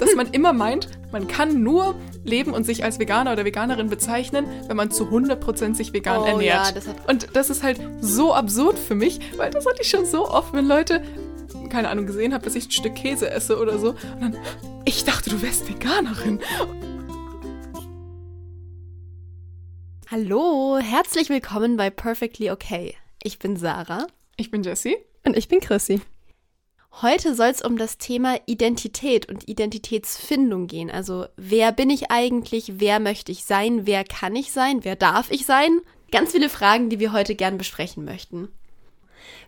Dass man immer meint, man kann nur leben und sich als Veganer oder Veganerin bezeichnen, wenn man zu 100% sich vegan Oh, ernährt. ja, das hat- und das ist halt so absurd für mich, weil das hatte ich schon so oft, wenn Leute, keine Ahnung, gesehen haben, dass ich ein Stück Käse esse oder so. Und dann, ich dachte, du wärst Veganerin. Hallo, herzlich willkommen bei Perfectly Okay. Ich bin Sarah. Ich bin Jessie. Und ich bin Chrissy. Heute soll es um das Thema Identität und Identitätsfindung gehen. Also, wer bin ich eigentlich? Wer möchte ich sein? Wer kann ich sein? Wer darf ich sein? Ganz viele Fragen, die wir heute gern besprechen möchten.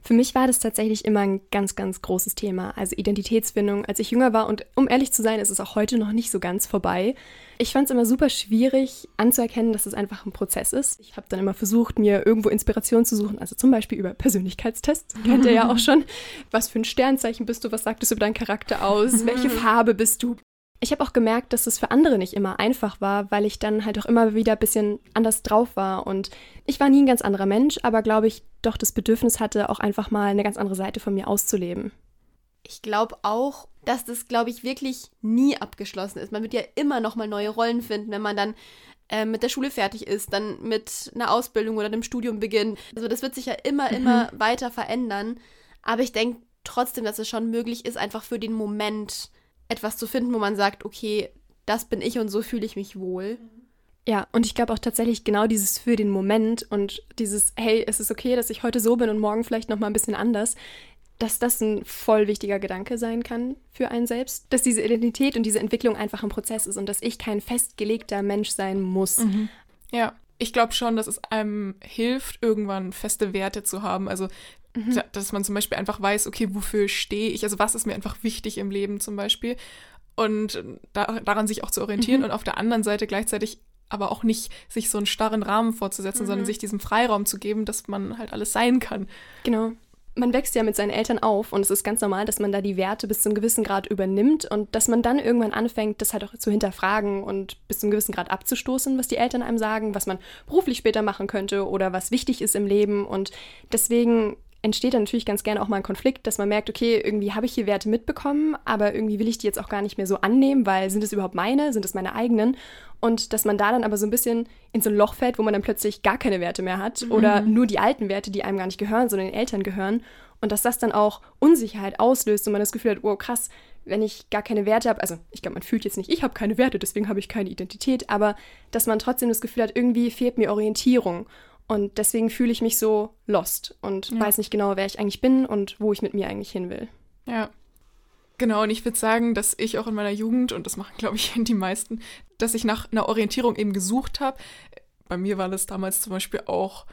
Für mich war das tatsächlich immer ein ganz, ganz großes Thema. Also Identitätsfindung, als ich jünger war. Und um ehrlich zu sein, ist es auch heute noch nicht so ganz vorbei. Ich fand es immer super schwierig anzuerkennen, dass es einfach ein Prozess ist. Ich habe dann immer versucht, mir irgendwo Inspiration zu suchen. Also zum Beispiel über Persönlichkeitstests. Kennt ihr ja auch schon. Was für ein Sternzeichen bist du? Was sagt es über deinen Charakter aus? Welche Farbe bist du? Ich habe auch gemerkt, dass es für andere nicht immer einfach war, weil ich dann halt auch immer wieder ein bisschen anders drauf war. Und ich war nie ein ganz anderer Mensch, aber glaube ich doch das Bedürfnis hatte, auch einfach mal eine ganz andere Seite von mir auszuleben. Ich glaube auch, dass das, glaube ich, wirklich nie abgeschlossen ist. Man wird ja immer noch mal neue Rollen finden, wenn man dann äh, mit der Schule fertig ist, dann mit einer Ausbildung oder einem Studium beginnt. Also das wird sich ja immer, immer weiter verändern. Aber ich denke trotzdem, dass es schon möglich ist, einfach für den Moment etwas zu finden, wo man sagt, okay, das bin ich und so fühle ich mich wohl. Ja, und ich glaube auch tatsächlich genau dieses für den Moment und dieses, hey, es ist okay, dass ich heute so bin und morgen vielleicht noch mal ein bisschen anders, dass das ein voll wichtiger Gedanke sein kann für einen selbst, dass diese Identität und diese Entwicklung einfach ein Prozess ist und dass ich kein festgelegter Mensch sein muss. Ja, ich glaube schon, dass es einem hilft, irgendwann feste Werte zu haben. Also, da- dass man zum Beispiel einfach weiß, okay, wofür stehe ich? Also, was ist mir einfach wichtig im Leben zum Beispiel? Und da, daran sich auch zu orientieren und auf der anderen Seite gleichzeitig aber auch nicht sich so einen starren Rahmen vorzusetzen, sondern sich diesen Freiraum zu geben, dass man halt alles sein kann. Genau. Man wächst ja mit seinen Eltern auf und es ist ganz normal, dass man da die Werte bis zu einem gewissen Grad übernimmt und dass man dann irgendwann anfängt, das halt auch zu hinterfragen und bis zu einem gewissen Grad abzustoßen, was die Eltern einem sagen, was man beruflich später machen könnte oder was wichtig ist im Leben. Und deswegen entsteht dann natürlich ganz gerne auch mal ein Konflikt, dass man merkt, okay, irgendwie habe ich hier Werte mitbekommen, aber irgendwie will ich die jetzt auch gar nicht mehr so annehmen, weil sind es überhaupt meine, sind es meine eigenen? Und dass man da dann aber so ein bisschen in so ein Loch fällt, wo man dann plötzlich gar keine Werte mehr hat oder nur die alten Werte, die einem gar nicht gehören, sondern den Eltern gehören. Und dass das dann auch Unsicherheit auslöst und man das Gefühl hat, wow, krass, wenn ich gar keine Werte habe, also ich glaube, man fühlt jetzt nicht, ich habe keine Werte, deswegen habe ich keine Identität, aber dass man trotzdem das Gefühl hat, irgendwie fehlt mir Orientierung. Und deswegen fühle ich mich so lost und Ja. weiß nicht genau, wer ich eigentlich bin und wo ich mit mir eigentlich hin will. Ja. Genau, und ich würde sagen, dass ich auch in meiner Jugend, und das machen, glaube ich, die meisten, dass ich nach einer Orientierung eben gesucht habe. Bei mir war das damals zum Beispiel auch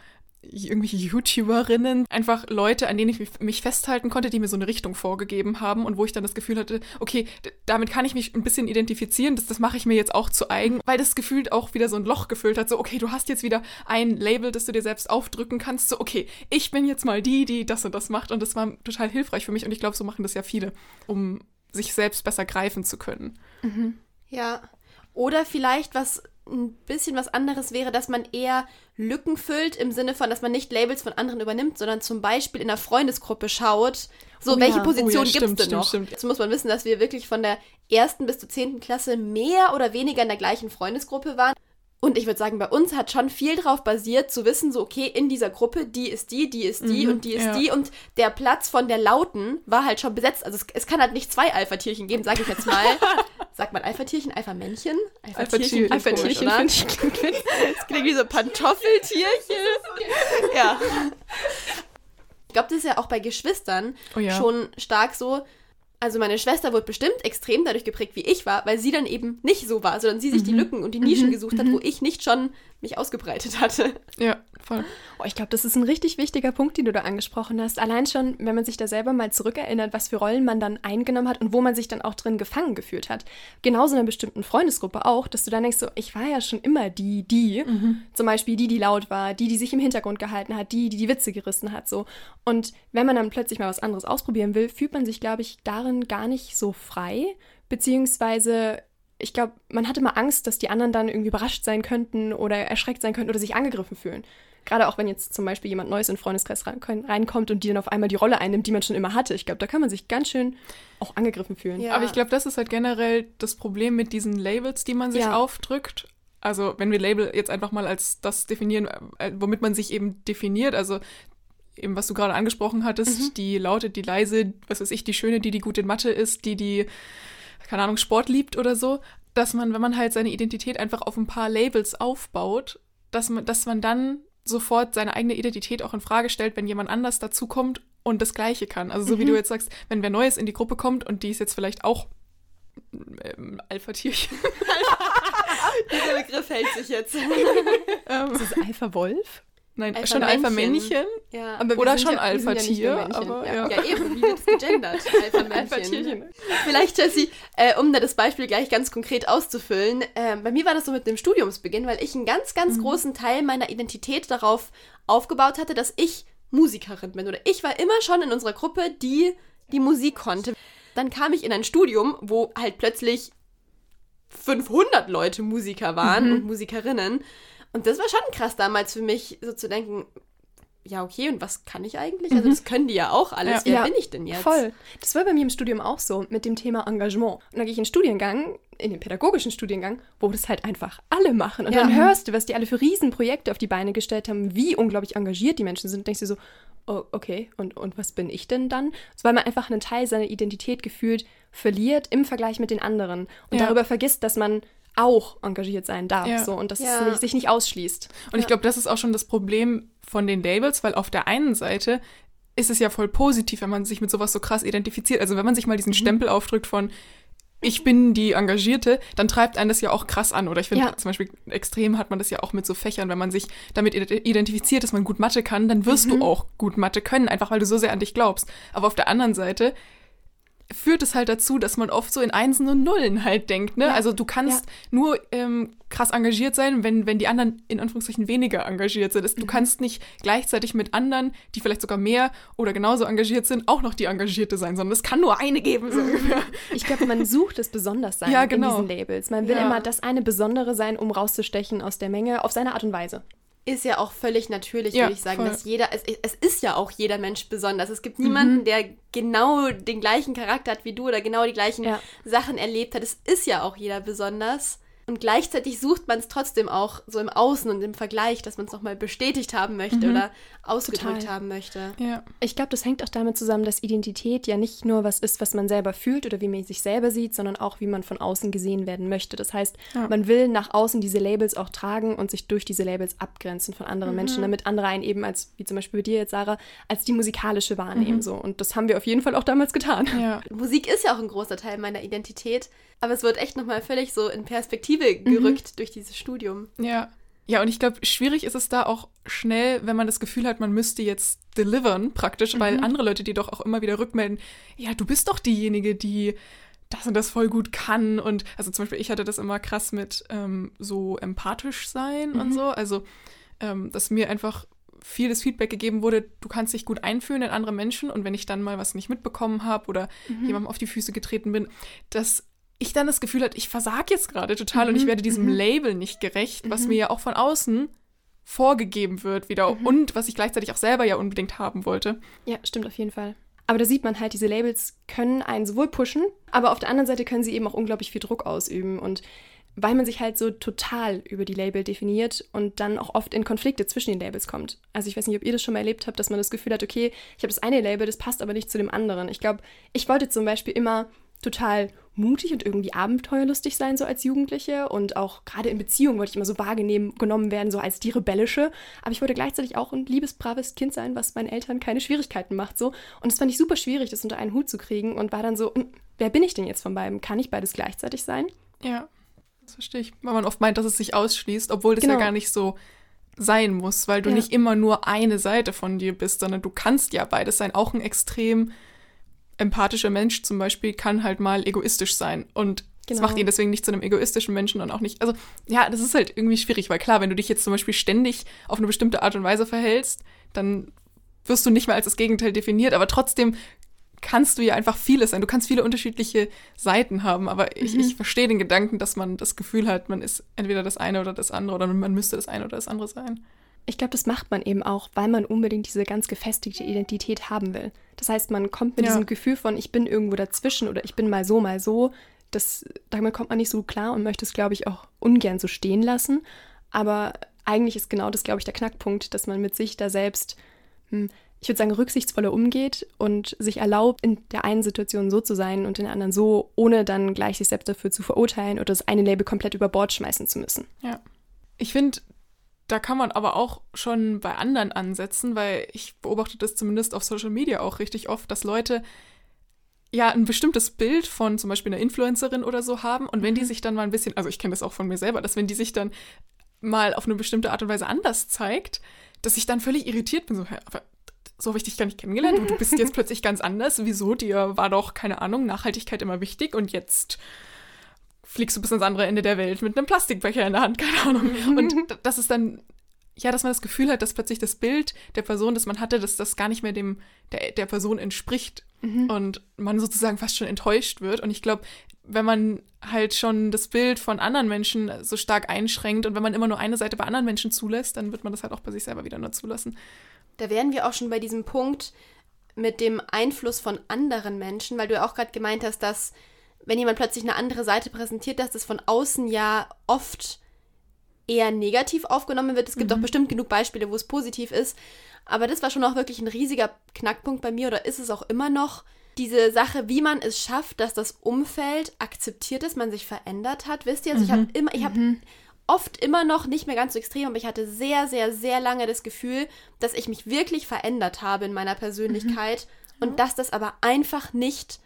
irgendwelche YouTuberinnen, einfach Leute, an denen ich mich- festhalten konnte, die mir so eine Richtung vorgegeben haben und wo ich dann das Gefühl hatte, okay, damit kann ich mich ein bisschen identifizieren, das, das mache ich mir jetzt auch zu eigen, weil das gefühlt auch wieder so ein Loch gefüllt hat, so, okay, du hast jetzt wieder ein Label, das du dir selbst aufdrücken kannst, so, okay, ich bin jetzt mal die, die das und das macht und das war total hilfreich für mich und ich glaube, so machen das ja viele, um sich selbst besser greifen zu können. Ja. Oder vielleicht was ein bisschen was anderes wäre, dass man eher Lücken füllt im Sinne von, dass man nicht Labels von anderen übernimmt, sondern zum Beispiel in einer Freundesgruppe schaut, so Oh welche ja. Position Oh ja, gibt es denn stimmt, noch? stimmt. Jetzt muss man wissen, dass wir wirklich von der ersten bis zur zehnten Klasse mehr oder weniger in der gleichen Freundesgruppe waren. Und ich würde sagen, bei uns hat schon viel drauf basiert, zu wissen, so, okay, in dieser Gruppe, die ist die, die ist die Mhm, und die ist ja. die. Und der Platz von der Lauten war halt schon besetzt. Also es, es kann halt nicht zwei Alpha-Tierchen geben, sage ich jetzt mal. Sagt man Alpha-Tierchen, Alpha-Männchen? Alpha-Tierchen, Alpha-Tierchen witzig. Das klingt wie so Pantoffeltierchen. ja. Ich glaube, das ist ja auch bei Geschwistern Oh ja. schon stark so. Also meine Schwester wurde bestimmt extrem dadurch geprägt, wie ich war, weil sie dann eben nicht so war, sondern sie sich die Lücken und die Nischen gesucht hat, wo ich nicht schon mich ausgebreitet hatte. Ja, voll. Oh, ich glaube, das ist ein richtig wichtiger Punkt, den du da angesprochen hast. Allein schon, wenn man sich da selber mal zurückerinnert, was für Rollen man dann eingenommen hat und wo man sich dann auch drin gefangen gefühlt hat. Genauso in einer bestimmten Freundesgruppe auch, dass du dann denkst, so, ich war ja schon immer die, die. Zum Beispiel die, die laut war, die, die sich im Hintergrund gehalten hat, die, die die Witze gerissen hat, so. Und wenn man dann plötzlich mal was anderes ausprobieren will, fühlt man sich, glaube ich, darin gar nicht so frei, beziehungsweise ich glaube, man hatte mal Angst, dass die anderen dann irgendwie überrascht sein könnten oder erschreckt sein könnten oder sich angegriffen fühlen. Gerade auch wenn jetzt zum Beispiel jemand Neues in den Freundeskreis reinkommt und die dann auf einmal die Rolle einnimmt, die man schon immer hatte. Ich glaube, da kann man sich ganz schön auch angegriffen fühlen. Ja. Aber ich glaube, das ist halt generell das Problem mit diesen Labels, die man sich ja. aufdrückt. Also wenn wir Label jetzt einfach mal als das definieren, äh, womit man sich eben definiert, also eben was du gerade angesprochen hattest, mhm. die laute, die leise, was weiß ich, die schöne, die die gut in Mathe ist, die die keine Ahnung Sport liebt oder so, dass man, wenn man halt seine Identität einfach auf ein paar Labels aufbaut, dass man, dass man dann sofort seine eigene Identität auch in Frage stellt, wenn jemand anders dazukommt und das Gleiche kann. Also so mhm. wie du jetzt sagst, wenn wer Neues in die Gruppe kommt und die ist jetzt vielleicht auch ähm, Alpha-Tierchen. Dieser Begriff hält sich jetzt. ähm, ist es Alpha-Wolf? Nein, Alpha schon Alpha-Männchen. Ja. Oder schon ja, Alpha-Tier. Ja, ja. ja, eben, wie wird es gegendert? Alpha-Männchen. Vielleicht, Jessie, äh, um da das Beispiel gleich ganz konkret auszufüllen. Äh, bei mir war das so mit dem Studiumsbeginn, weil ich einen ganz, ganz mhm. großen Teil meiner Identität darauf aufgebaut hatte, dass ich Musikerin bin. Oder ich war immer schon in unserer Gruppe, die die Musik konnte. Dann kam ich in ein Studium, wo halt plötzlich 500 Leute Musiker waren mhm. und Musikerinnen. Und das war schon krass damals für mich, so zu denken, ja, okay, und was kann ich eigentlich? Also, mhm. das können die ja auch alles. Ja. Wer ja, bin ich denn jetzt? Voll. Das war bei mir im Studium auch so mit dem Thema Engagement. Und dann gehe ich in den Studiengang, in den pädagogischen Studiengang, wo das halt einfach alle machen. Und ja. dann hörst du, was die alle für Riesenprojekte auf die Beine gestellt haben, wie unglaublich engagiert die Menschen sind. Und denkst du so, oh, okay, und, und was bin ich denn dann? So, weil man einfach einen Teil seiner Identität gefühlt verliert im Vergleich mit den anderen. Und darüber vergisst, dass man auch engagiert sein darf ja. so und dass ja. es sich nicht ausschließt. Und ja. ich glaube, das ist auch schon das Problem von den Labels, weil auf der einen Seite ist es ja voll positiv, wenn man sich mit sowas so krass identifiziert. Also wenn man sich mal diesen mhm. Stempel aufdrückt von ich bin die Engagierte, dann treibt einen das ja auch krass an. Oder ich finde zum Beispiel extrem hat man das ja auch mit so Fächern, wenn man sich damit identifiziert, dass man gut Mathe kann, dann wirst mhm. du auch gut Mathe können, einfach weil du so sehr an dich glaubst. Aber auf der anderen Seite führt es halt dazu, dass man oft so in Einsen und Nullen halt denkt. Ne? Ja. Also du kannst ja. nur ähm, krass engagiert sein, wenn, wenn die anderen in Anführungszeichen weniger engagiert sind. Du mhm. kannst nicht gleichzeitig mit anderen, die vielleicht sogar mehr oder genauso engagiert sind, auch noch die Engagierte sein, sondern es kann nur eine geben. So ungefähr. Ich glaube, man sucht das Besonderssein ja, genau. in diesen Labels. Man will immer das eine Besondere sein, um rauszustechen aus der Menge, auf seine Art und Weise ist ja auch völlig natürlich, ja, würde ich sagen, voll. dass jeder, es, es ist ja auch jeder Mensch besonders. Es gibt niemanden, mhm. der genau den gleichen Charakter hat wie du oder genau die gleichen ja. Sachen erlebt hat. Es ist ja auch jeder besonders. Und gleichzeitig sucht man es trotzdem auch so im Außen und im Vergleich, dass man es nochmal bestätigt haben möchte mhm. oder ausgedrückt Total. haben möchte. Ja. Ich glaube, das hängt auch damit zusammen, dass Identität ja nicht nur was ist, was man selber fühlt oder wie man sich selber sieht, sondern auch, wie man von außen gesehen werden möchte. Das heißt, ja. man will nach außen diese Labels auch tragen und sich durch diese Labels abgrenzen von anderen mhm. Menschen, damit andere einen eben als, wie zum Beispiel bei dir jetzt, Sarah, als die musikalische wahrnehmen. Mhm. So. Und das haben wir auf jeden Fall auch damals getan. Ja. Musik ist ja auch ein großer Teil meiner Identität, aber es wird echt nochmal völlig so in Perspektive gerückt mhm. durch dieses Studium. Ja. Ja, und ich glaube, schwierig ist es da auch schnell, wenn man das Gefühl hat, man müsste jetzt delivern praktisch, mhm. weil andere Leute, die doch auch immer wieder rückmelden, ja, du bist doch diejenige, die das und das voll gut kann. Und also zum Beispiel, ich hatte das immer krass mit ähm, so empathisch sein mhm. und so. Also, ähm, dass mir einfach viel das Feedback gegeben wurde, du kannst dich gut einfühlen in andere Menschen und wenn ich dann mal was nicht mitbekommen habe oder mhm. jemandem auf die Füße getreten bin, dass ich dann das Gefühl hatte, ich versage jetzt gerade total mhm. und ich mhm, werde diesem mhm. Label nicht gerecht, was mhm. mir ja auch von außen vorgegeben wird wieder mhm. und was ich gleichzeitig auch selber ja unbedingt haben wollte. Ja, stimmt auf jeden Fall. Aber da sieht man halt, diese Labels können einen sowohl pushen, aber auf der anderen Seite können sie eben auch unglaublich viel Druck ausüben und weil man sich halt so total über die Label definiert und dann auch oft in Konflikte zwischen den Labels kommt. Also ich weiß nicht, ob ihr das schon mal erlebt habt, dass man das Gefühl hat, okay, ich habe das eine Label, das passt aber nicht zu dem anderen. Ich glaube, ich wollte zum Beispiel immer total mutig und irgendwie abenteuerlustig sein, so als Jugendliche. Und auch gerade in Beziehungen wollte ich immer so wahrgenommen werden, so als die Rebellische. Aber ich wollte gleichzeitig auch ein liebes, braves Kind sein, was meinen Eltern keine Schwierigkeiten macht. So. Und es fand ich super schwierig, das unter einen Hut zu kriegen. Und war dann so, hm, wer bin ich denn jetzt von beiden? Kann ich beides gleichzeitig sein? Ja, das verstehe ich. Weil man oft meint, dass es sich ausschließt, obwohl das genau. ja gar nicht so sein muss, weil du ja. nicht immer nur eine Seite von dir bist, sondern du kannst ja beides sein. Auch ein extrem empathischer Mensch zum Beispiel kann halt mal egoistisch sein. Und genau. das macht ihn deswegen nicht zu einem egoistischen Menschen und auch nicht. Also, ja, das ist halt irgendwie schwierig, weil klar, wenn du dich jetzt zum Beispiel ständig auf eine bestimmte Art und Weise verhältst, dann wirst du nicht mehr als das Gegenteil definiert, aber trotzdem kannst du ja einfach vieles sein. Du kannst viele unterschiedliche Seiten haben, aber mhm. ich, ich verstehe den Gedanken, dass man das Gefühl hat, man ist entweder das eine oder das andere oder man müsste das eine oder das andere sein. Ich glaube, das macht man eben auch, weil man unbedingt diese ganz gefestigte Identität haben will. Das heißt, man kommt mit Ja. diesem Gefühl von, ich bin irgendwo dazwischen oder ich bin mal so, mal so. Das, damit kommt man nicht so klar und möchte es, glaube ich, auch ungern so stehen lassen. Aber eigentlich ist genau das, glaube ich, der Knackpunkt, dass man mit sich da selbst, hm, ich würde sagen, rücksichtsvoller umgeht und sich erlaubt, in der einen Situation so zu sein und in der anderen so, ohne dann gleich sich selbst dafür zu verurteilen oder das eine Label komplett über Bord schmeißen zu müssen. Ja. Ich finde, da kann man aber auch schon bei anderen ansetzen, weil ich beobachte das zumindest auf Social Media auch richtig oft, dass Leute ja ein bestimmtes Bild von zum Beispiel einer Influencerin oder so haben und wenn die sich dann mal ein bisschen, also ich kenne das auch von mir selber, dass wenn die sich dann mal auf eine bestimmte Art und Weise anders zeigt, dass ich dann völlig irritiert bin, so, hä, aber so habe ich dich gar nicht kennengelernt und du bist jetzt plötzlich ganz anders. Wieso? Dir war doch, keine Ahnung, Nachhaltigkeit immer wichtig und jetzt fliegst du bis ans andere Ende der Welt mit einem Plastikbecher in der Hand, keine Ahnung. Und das ist dann, ja, dass man das Gefühl hat, dass plötzlich das Bild der Person, das man hatte, dass das gar nicht mehr dem, der, der Person entspricht. Und man sozusagen fast schon enttäuscht wird. Und ich glaube, wenn man halt schon das Bild von anderen Menschen so stark einschränkt und wenn man immer nur eine Seite bei anderen Menschen zulässt, dann wird man das halt auch bei sich selber wieder nur zulassen. Da wären wir auch schon bei diesem Punkt mit dem Einfluss von anderen Menschen, weil du ja auch gerade gemeint hast, dass wenn jemand plötzlich eine andere Seite präsentiert, dass das von außen ja oft eher negativ aufgenommen wird. Es gibt auch bestimmt genug Beispiele, wo es positiv ist. Aber das war schon auch wirklich ein riesiger Knackpunkt bei mir oder ist es auch immer noch. Diese Sache, wie man es schafft, dass das Umfeld akzeptiert, dass man sich verändert hat. Wisst ihr, also ich habe immer, ich habe oft immer noch nicht mehr ganz so extrem, aber ich hatte sehr, sehr, sehr lange das Gefühl, dass ich mich wirklich verändert habe in meiner Persönlichkeit und dass das aber einfach nicht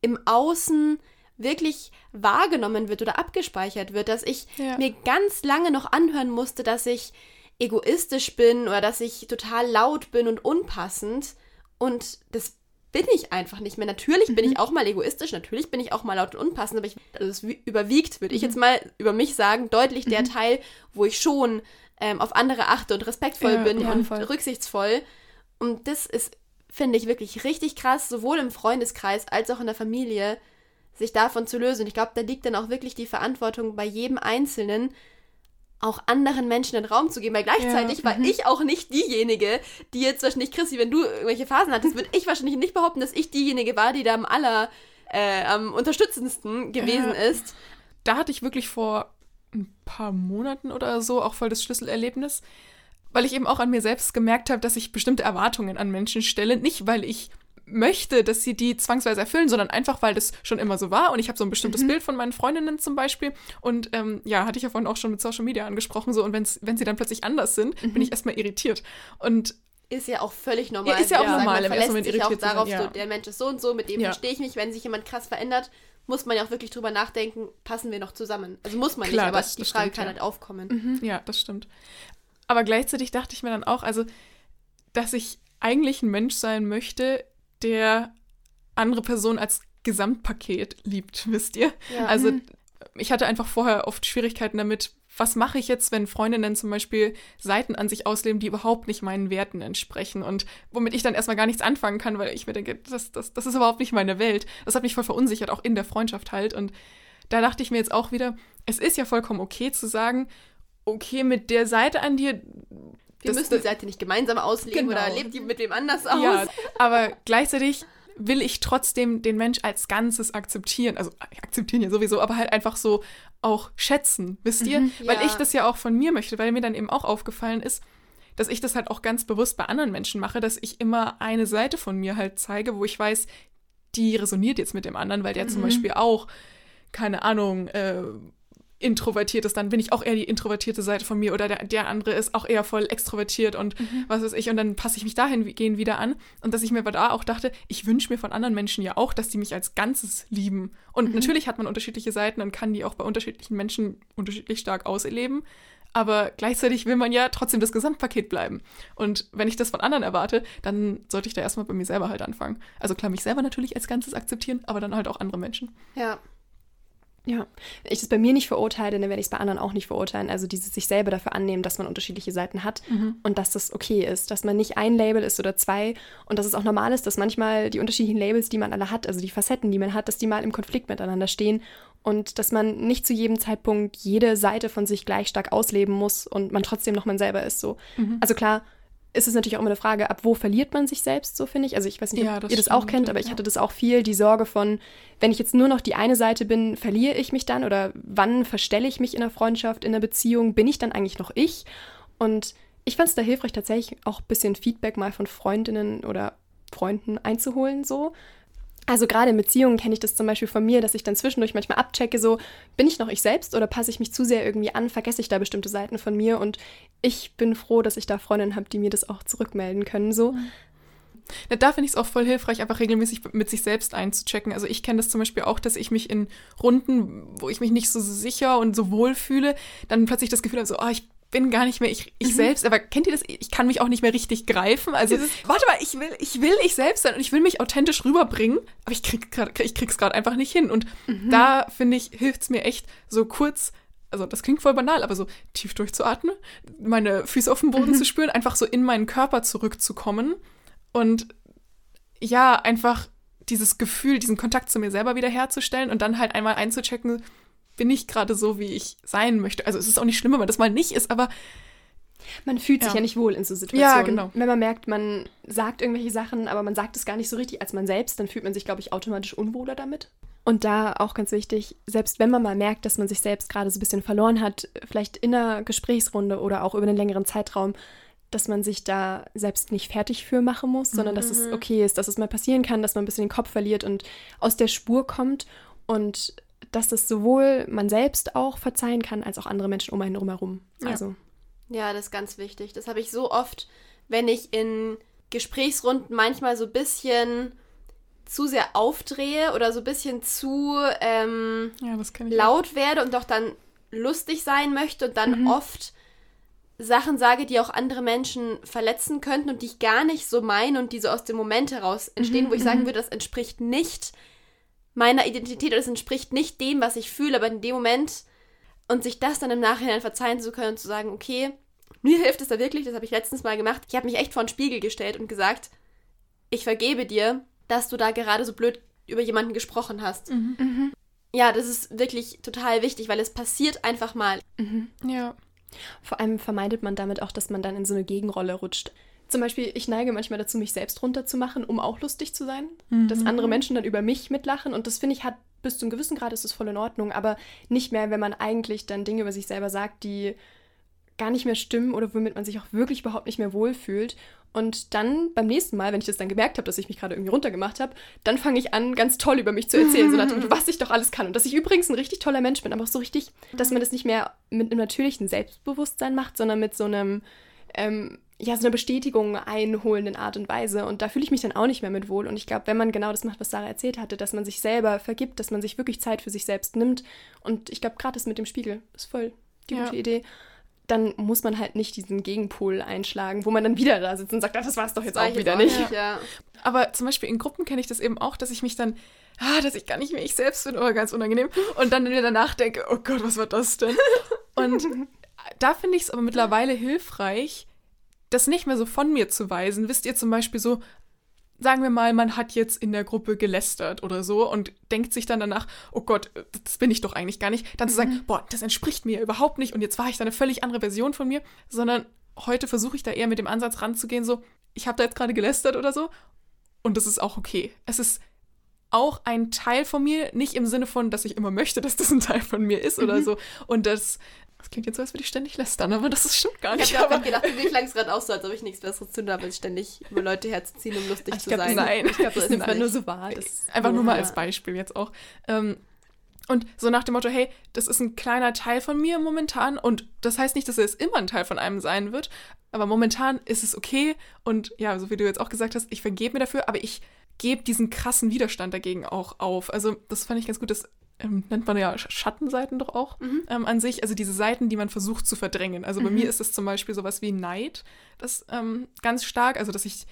im Außen wirklich wahrgenommen wird oder abgespeichert wird, dass ich Ja. mir ganz lange noch anhören musste, dass ich egoistisch bin oder dass ich total laut bin und unpassend und das bin ich einfach nicht mehr. Natürlich bin ich auch mal egoistisch, natürlich bin ich auch mal laut und unpassend, aber ich, also es wi- überwiegt, würde ich jetzt mal über mich sagen, deutlich der Teil, wo ich schon ähm, auf andere achte und respektvoll Ja, bin ja, und voll. rücksichtsvoll. Und das ist, finde ich, wirklich richtig krass, sowohl im Freundeskreis als auch in der Familie, sich davon zu lösen. Und ich glaube, da liegt dann auch wirklich die Verantwortung bei jedem Einzelnen, auch anderen Menschen den Raum zu geben. Weil gleichzeitig Ja, war ich auch nicht diejenige, die jetzt wahrscheinlich, Chrissy, wenn du irgendwelche Phasen hattest, würde ich wahrscheinlich nicht behaupten, dass ich diejenige war, die da am aller äh, am unterstützendsten gewesen Ja. ist. da hatte ich wirklich vor ein paar Monaten oder so auch voll das Schlüsselerlebnis, weil ich eben auch an mir selbst gemerkt habe, dass ich bestimmte Erwartungen an Menschen stelle. Nicht, weil ich möchte, dass sie die zwangsweise erfüllen, sondern einfach, weil das schon immer so war. Und ich habe so ein bestimmtes Bild von meinen Freundinnen zum Beispiel. Und ähm, ja, hatte ich ja vorhin auch schon mit Social Media angesprochen. So, und wenn's, wenn sie dann plötzlich anders sind, bin ich erstmal irritiert. Und Ist ja auch völlig normal. Ja, ist ja auch gesagt. normal, Man verlässt sich auch darauf, ja. so, der Mensch ist so und so, mit dem Ja. verstehe ich mich. Wenn sich jemand krass verändert, muss man ja auch wirklich drüber nachdenken, passen wir noch zusammen. Also muss man Klar, nicht, aber das- die das Frage stimmt, kann ja. halt aufkommen. Ja, das stimmt. Aber gleichzeitig dachte ich mir dann auch, also, dass ich eigentlich ein Mensch sein möchte, der andere Personen als Gesamtpaket liebt, wisst ihr? Ja. Also, ich hatte einfach vorher oft Schwierigkeiten damit, was mache ich jetzt, wenn Freundinnen zum Beispiel Seiten an sich ausleben, die überhaupt nicht meinen Werten entsprechen und womit ich dann erstmal gar nichts anfangen kann, weil ich mir denke, das, das, das ist überhaupt nicht meine Welt. Das hat mich voll verunsichert, auch in der Freundschaft halt. Und da dachte ich mir jetzt auch wieder, es ist ja vollkommen okay zu sagen, okay, mit der Seite an dir. Wir müssen die Seite nicht gemeinsam ausleben Genau. oder lebt die mit wem anders aus. Ja, aber gleichzeitig will ich trotzdem den Mensch als Ganzes akzeptieren. Also akzeptieren ja sowieso, aber halt einfach so auch schätzen, wisst ihr? Weil Ja. ich das ja auch von mir möchte, weil mir dann eben auch aufgefallen ist, dass ich das halt auch ganz bewusst bei anderen Menschen mache, dass ich immer eine Seite von mir halt zeige, wo ich weiß, die resoniert jetzt mit dem anderen, weil der zum Beispiel auch, keine Ahnung, äh, introvertiert ist, dann bin ich auch eher die introvertierte Seite von mir oder der, der andere ist auch eher voll extrovertiert und was weiß ich. Und dann passe ich mich dahingehend wieder an. Und dass ich mir aber da auch dachte, ich wünsche mir von anderen Menschen ja auch, dass die mich als Ganzes lieben. Und natürlich hat man unterschiedliche Seiten und kann die auch bei unterschiedlichen Menschen unterschiedlich stark ausleben, aber gleichzeitig will man ja trotzdem das Gesamtpaket bleiben. Und wenn ich das von anderen erwarte, dann sollte ich da erstmal bei mir selber halt anfangen. Also klar, mich selber natürlich als Ganzes akzeptieren, aber dann halt auch andere Menschen. Ja. Ja, wenn ich das bei mir nicht verurteile, dann werde ich es bei anderen auch nicht verurteilen. Also dieses sich selber dafür annehmen, dass man unterschiedliche Seiten hat mhm. und dass das okay ist, dass man nicht ein Label ist oder zwei und dass es auch normal ist, dass manchmal die unterschiedlichen Labels, die man alle hat, also die Facetten, die man hat, dass die mal im Konflikt miteinander stehen und dass man nicht zu jedem Zeitpunkt jede Seite von sich gleich stark ausleben muss und man trotzdem noch man selber ist so. Mhm. Also klar, ist es natürlich auch immer eine Frage, ab wo verliert man sich selbst, so finde ich. Also ich weiß nicht, ob ja, das ihr das auch kennt, aber ich hatte das auch viel, die Sorge von, wenn ich jetzt nur noch die eine Seite bin, verliere ich mich dann oder wann verstelle ich mich in einer Freundschaft, in einer Beziehung, bin ich dann eigentlich noch ich? Und ich fand es da hilfreich, tatsächlich auch ein bisschen Feedback mal von Freundinnen oder Freunden einzuholen, so. Also gerade in Beziehungen kenne ich das zum Beispiel von mir, dass ich dann zwischendurch manchmal abchecke, so bin ich noch ich selbst oder passe ich mich zu sehr irgendwie an, vergesse ich da bestimmte Seiten von mir und ich bin froh, dass ich da Freundinnen habe, die mir das auch zurückmelden können, so. Ja, da finde ich es auch voll hilfreich, einfach regelmäßig mit sich selbst einzuchecken. Also ich kenne das zum Beispiel auch, dass ich mich in Runden, wo ich mich nicht so sicher und so wohl fühle, dann plötzlich das Gefühl habe, so, oh, ich bin gar nicht mehr ich, ich mhm. selbst, aber kennt ihr das? Ich kann mich auch nicht mehr richtig greifen. Also, Dieses, warte mal, ich will, ich will ich selbst sein und ich will mich authentisch rüberbringen, aber ich, krieg grad, ich krieg's gerade einfach nicht hin. Und mhm. da, finde ich, hilft es mir echt, so kurz, also das klingt voll banal, aber so tief durchzuatmen, meine Füße auf dem Boden mhm. zu spüren, einfach so in meinen Körper zurückzukommen und ja, einfach dieses Gefühl, diesen Kontakt zu mir selber wiederherzustellen und dann halt einmal einzuchecken, bin ich gerade so, wie ich sein möchte. Also es ist auch nicht schlimm, wenn man das mal nicht ist, aber man fühlt sich ja, nicht wohl in so Situationen. Ja, genau. Wenn man merkt, man sagt irgendwelche Sachen, aber man sagt es gar nicht so richtig als man selbst, dann fühlt man sich, glaube ich, automatisch unwohler damit. Und da auch ganz wichtig, selbst wenn man mal merkt, dass man sich selbst gerade so ein bisschen verloren hat, vielleicht in einer Gesprächsrunde oder auch über einen längeren Zeitraum, dass man sich da selbst nicht fertig für machen muss, sondern mhm. dass es mhm. okay ist, dass es mal passieren kann, dass man ein bisschen den Kopf verliert und aus der Spur kommt und dass das sowohl man selbst auch verzeihen kann, als auch andere Menschen um einen herum. Ja. Also. Ja, das ist ganz wichtig. Das habe ich so oft, wenn ich in Gesprächsrunden manchmal so ein bisschen zu sehr aufdrehe oder so ein bisschen zu ähm, ja, laut auch. werde und doch dann lustig sein möchte und dann mhm. oft Sachen sage, die auch andere Menschen verletzen könnten und die ich gar nicht so meine und die so aus dem Moment heraus entstehen, mhm. wo ich sagen mhm. würde, das entspricht nicht meiner Identität oder es entspricht nicht dem, was ich fühle, aber in dem Moment und sich das dann im Nachhinein verzeihen zu können und zu sagen, okay, mir hilft es da wirklich, das habe ich letztens mal gemacht. Ich habe mich echt vor den Spiegel gestellt und gesagt, ich vergebe dir, dass du da gerade so blöd über jemanden gesprochen hast. Mhm. Mhm. Ja, das ist wirklich total wichtig, weil es passiert einfach mal. Mhm. Ja. Vor allem vermeidet man damit auch, dass man dann in so eine Gegenrolle rutscht. Zum Beispiel, ich neige manchmal dazu, mich selbst runterzumachen, um auch lustig zu sein. Mhm. Dass andere Menschen dann über mich mitlachen. Und das finde ich, hat bis zu einem gewissen Grad ist es voll in Ordnung, aber nicht mehr, wenn man eigentlich dann Dinge über sich selber sagt, die gar nicht mehr stimmen oder womit man sich auch wirklich überhaupt nicht mehr wohlfühlt. Und dann beim nächsten Mal, wenn ich das dann gemerkt habe, dass ich mich gerade irgendwie runtergemacht habe, dann fange ich an, ganz toll über mich zu erzählen, so nach was ich doch alles kann. Und dass ich übrigens ein richtig toller Mensch bin, aber auch so richtig, dass man das nicht mehr mit einem natürlichen Selbstbewusstsein macht, sondern mit so einem, ähm, ja, so eine Bestätigung einholenden Art und Weise. Und da fühle ich mich dann auch nicht mehr mit wohl. Und ich glaube, wenn man genau das macht, was Sarah erzählt hatte, dass man sich selber vergibt, dass man sich wirklich Zeit für sich selbst nimmt. Und ich glaube, gerade das mit dem Spiegel ist voll die ja. gute Idee. Dann muss man halt nicht diesen Gegenpol einschlagen, wo man dann wieder da sitzt und sagt, ach, das war es doch jetzt das auch wieder auch nicht. Ja. Aber zum Beispiel in Gruppen kenne ich das eben auch, dass ich mich dann ah, dass ich gar nicht mehr ich selbst bin, oder ganz unangenehm. Und dann wieder danach denke, oh Gott, was war das denn? Und da finde ich es aber mittlerweile hilfreich, das nicht mehr so von mir zu weisen. Wisst ihr zum Beispiel so, sagen wir mal, man hat jetzt in der Gruppe gelästert oder so und denkt sich dann danach, oh Gott, das bin ich doch eigentlich gar nicht. Dann zu sagen, mhm. boah, das entspricht mir überhaupt nicht und jetzt war ich da eine völlig andere Version von mir, sondern heute versuche ich da eher mit dem Ansatz ranzugehen, so, ich habe da jetzt gerade gelästert oder so und das ist auch okay. Es ist auch ein Teil von mir, nicht im Sinne von, dass ich immer möchte, dass das ein Teil von mir ist oder mhm. so. Und das das klingt jetzt so, als würde ich ständig lästern, aber das ist stimmt gar nicht. Ich habe auch gedacht, mir klang es gerade auch so, als ob ich nichts Besseres tun darf, als ständig über Leute herzuziehen, um lustig ich zu glaub, sein. Nein, ich glaube, das ist einfach nur so wahr. einfach nur mal als Beispiel jetzt auch. Ähm, und so nach dem Motto, hey, das ist ein kleiner Teil von mir momentan und das heißt nicht, dass es immer ein Teil von einem sein wird, aber momentan ist es okay und ja, so wie du jetzt auch gesagt hast, ich vergebe mir dafür, aber ich gebe diesen krassen Widerstand dagegen auch auf. Also das fand ich ganz gut, das ähm, nennt man ja Schattenseiten doch auch mhm. ähm, an sich, also diese Seiten, die man versucht zu verdrängen. Also bei mhm. mir ist es zum Beispiel sowas wie Neid, das ähm, ganz stark, also dass ich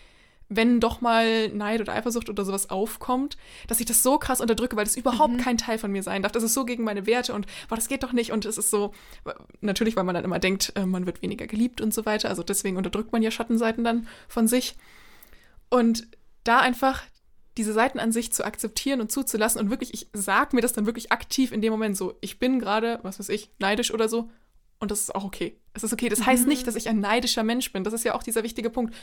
wenn doch mal Neid oder Eifersucht oder sowas aufkommt, dass ich das so krass unterdrücke, weil das überhaupt mhm. kein Teil von mir sein darf. Das ist so gegen meine Werte und boah, das geht doch nicht. Und es ist so, natürlich, weil man dann immer denkt, äh, man wird weniger geliebt und so weiter. Also deswegen unterdrückt man ja Schattenseiten dann von sich. Und da einfach diese Seiten an sich zu akzeptieren und zuzulassen und wirklich, ich sag mir das dann wirklich aktiv in dem Moment so, ich bin gerade, was weiß ich, neidisch oder so. Und das ist auch okay. Es ist okay. Das heißt nicht, dass ich ein neidischer Mensch bin. Das ist ja auch dieser wichtige Punkt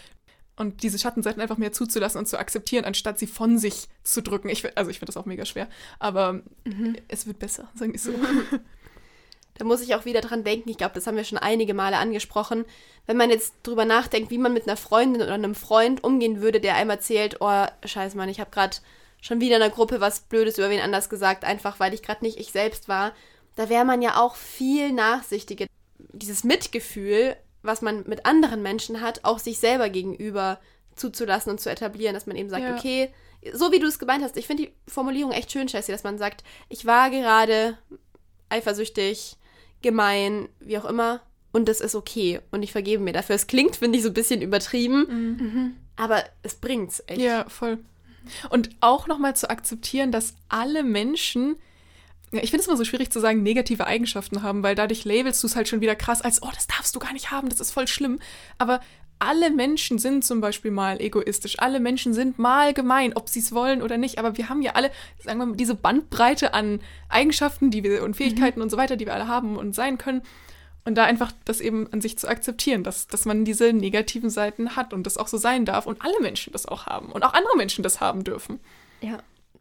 und diese Schattenseiten einfach mehr zuzulassen und zu akzeptieren, anstatt sie von sich zu drücken. Ich, also ich finde das auch mega schwer, aber mhm. es wird besser, sagen wir so. Da muss ich auch wieder dran denken, ich glaube, das haben wir schon einige Male angesprochen. Wenn man jetzt drüber nachdenkt, wie man mit einer Freundin oder einem Freund umgehen würde, der einem erzählt, oh, scheiß Mann, ich habe gerade schon wieder in der Gruppe was Blödes über wen anders gesagt, einfach weil ich gerade nicht ich selbst war, da wäre man ja auch viel nachsichtiger. Dieses Mitgefühl was man mit anderen Menschen hat, auch sich selber gegenüber zuzulassen und zu etablieren, dass man eben sagt, ja. okay, so wie du es gemeint hast, ich finde die Formulierung echt schön, Jessie, dass man sagt, ich war gerade eifersüchtig, gemein, wie auch immer, und das ist okay und ich vergebe mir dafür. Es klingt, finde ich, so ein bisschen übertrieben, mhm. aber es bringt's echt. Ja, voll. Und auch nochmal zu akzeptieren, dass alle Menschen ja, ich finde es immer so schwierig zu sagen, negative Eigenschaften haben, weil dadurch labelst du es halt schon wieder krass als, oh, das darfst du gar nicht haben, das ist voll schlimm. Aber alle Menschen sind zum Beispiel mal egoistisch, alle Menschen sind mal gemein, ob sie es wollen oder nicht. Aber wir haben ja alle, sagen wir mal, diese Bandbreite an Eigenschaften, die wir und Fähigkeiten mhm. und so weiter, die wir alle haben und sein können. Und da einfach das eben an sich zu akzeptieren, dass, dass man diese negativen Seiten hat und das auch so sein darf und alle Menschen das auch haben und auch andere Menschen das haben dürfen. Ja,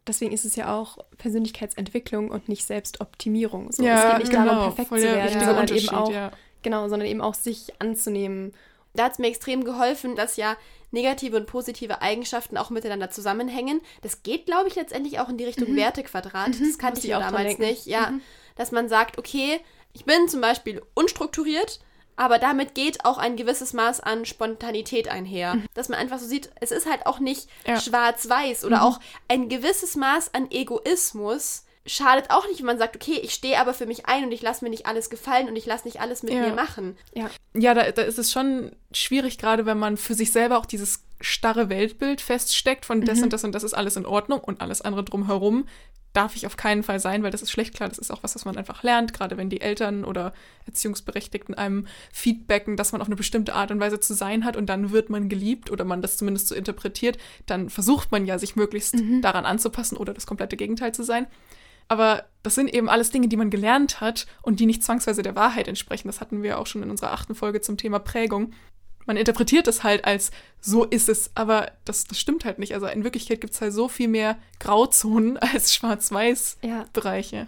deswegen ist es ja auch Persönlichkeitsentwicklung und nicht Selbstoptimierung. So, ja, es geht nicht genau, darum, perfekt zu werden, sondern eben auch, ja. genau, sondern eben auch sich anzunehmen. Da hat es mir extrem geholfen, dass ja negative und positive Eigenschaften auch miteinander zusammenhängen. Das geht, glaube ich, letztendlich auch in die Richtung mhm. Wertequadrat. Mhm. Das kannte ich, ich damals nicht. Ja, mhm. dass man sagt, okay, ich bin zum Beispiel unstrukturiert, aber damit geht auch ein gewisses Maß an Spontanität einher. Mhm. Dass man einfach so sieht, es ist halt auch nicht ja. schwarz-weiß oder mhm. auch ein gewisses Maß an Egoismus schadet auch nicht, wenn man sagt, okay, ich stehe aber für mich ein und ich lasse mir nicht alles gefallen und ich lasse nicht alles mit ja. mir machen. Ja, ja da, da ist es schon schwierig, gerade wenn man für sich selber auch dieses starre Weltbild feststeckt von das mhm. und das und das ist alles in Ordnung und alles andere drumherum darf ich auf keinen Fall sein, weil das ist schlecht. Klar, das ist auch was, was man einfach lernt, gerade wenn die Eltern oder Erziehungsberechtigten einem feedbacken, dass man auf eine bestimmte Art und Weise zu sein hat und dann wird man geliebt oder man das zumindest so interpretiert, dann versucht man ja, sich möglichst mhm. daran anzupassen oder das komplette Gegenteil zu sein. Aber das sind eben alles Dinge, die man gelernt hat und die nicht zwangsweise der Wahrheit entsprechen. Das hatten wir auch schon in unserer achten Folge zum Thema Prägung man interpretiert es halt als so ist es, aber das, das stimmt halt nicht. Also in Wirklichkeit gibt es halt so viel mehr Grauzonen als Schwarz-Weiß-Bereiche. Ja.